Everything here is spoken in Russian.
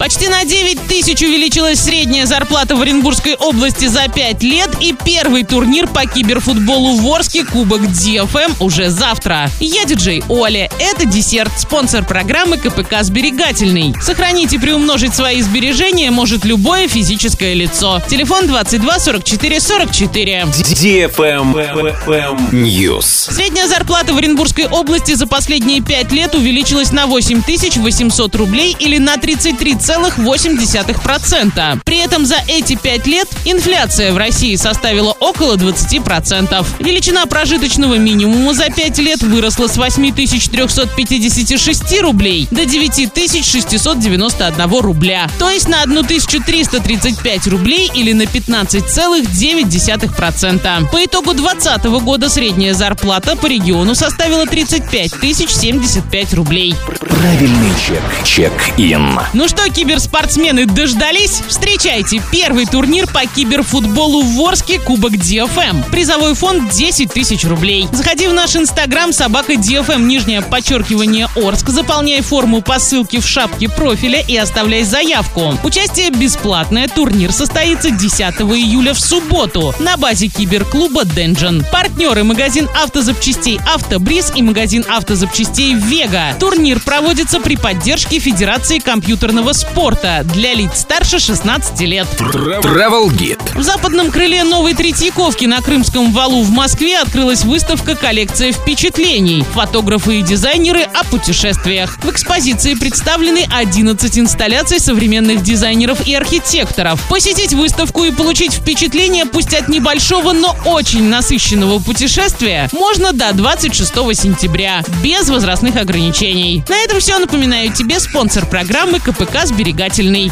Почти на 9 тысяч увеличилась средняя зарплата в Оренбургской области за 5 лет и первый турнир по киберфутболу в Орске Кубок DFM уже завтра. Я диджей Оля. Это десерт, спонсор программы КПК «Сберегательный». Сохранить и приумножить свои сбережения может любое физическое лицо. Телефон 22 44 44. DFM News. Средняя зарплата в Оренбургской области за последние 5 лет увеличилась на 8 800 рублей или на 33 2,8%. При этом за эти пять лет инфляция в России составила около 20%. Величина прожиточного минимума за пять лет выросла с 8356 рублей до 9691 рубля. То есть на 1335 рублей или на 15,9%. По итогу 2020 года средняя зарплата по региону составила 35 075 рублей. Правильный чек. Чек-ин. Ну что, киберспортсмены дождались? Встречайте первый турнир по киберфутболу в Орске Кубок DFM. Призовой фонд 10 тысяч рублей. Заходи в наш инстаграм собака DFM нижнее подчеркивание Орск, заполняй форму по ссылке в шапке профиля и оставляй заявку. Участие бесплатное. Турнир состоится 10 июля в субботу на базе киберклуба Денджин. Партнеры магазин автозапчастей Автобриз и магазин автозапчастей Вега. Турнир проводится при поддержке Федерации компьютерного спорта для лиц старше 16 лет. Travel Guide. В западном крыле Новой Третьяковки на Крымском валу в Москве открылась выставка «Коллекция впечатлений». Фотографы и дизайнеры о путешествиях. В экспозиции представлены 11 инсталляций современных дизайнеров и архитекторов. Посетить выставку и получить впечатление пусть от небольшого, но очень насыщенного путешествия можно до 26 сентября, без возрастных ограничений. На этом все. Напоминаю тебе спонсор программы КПК «Сберегательный».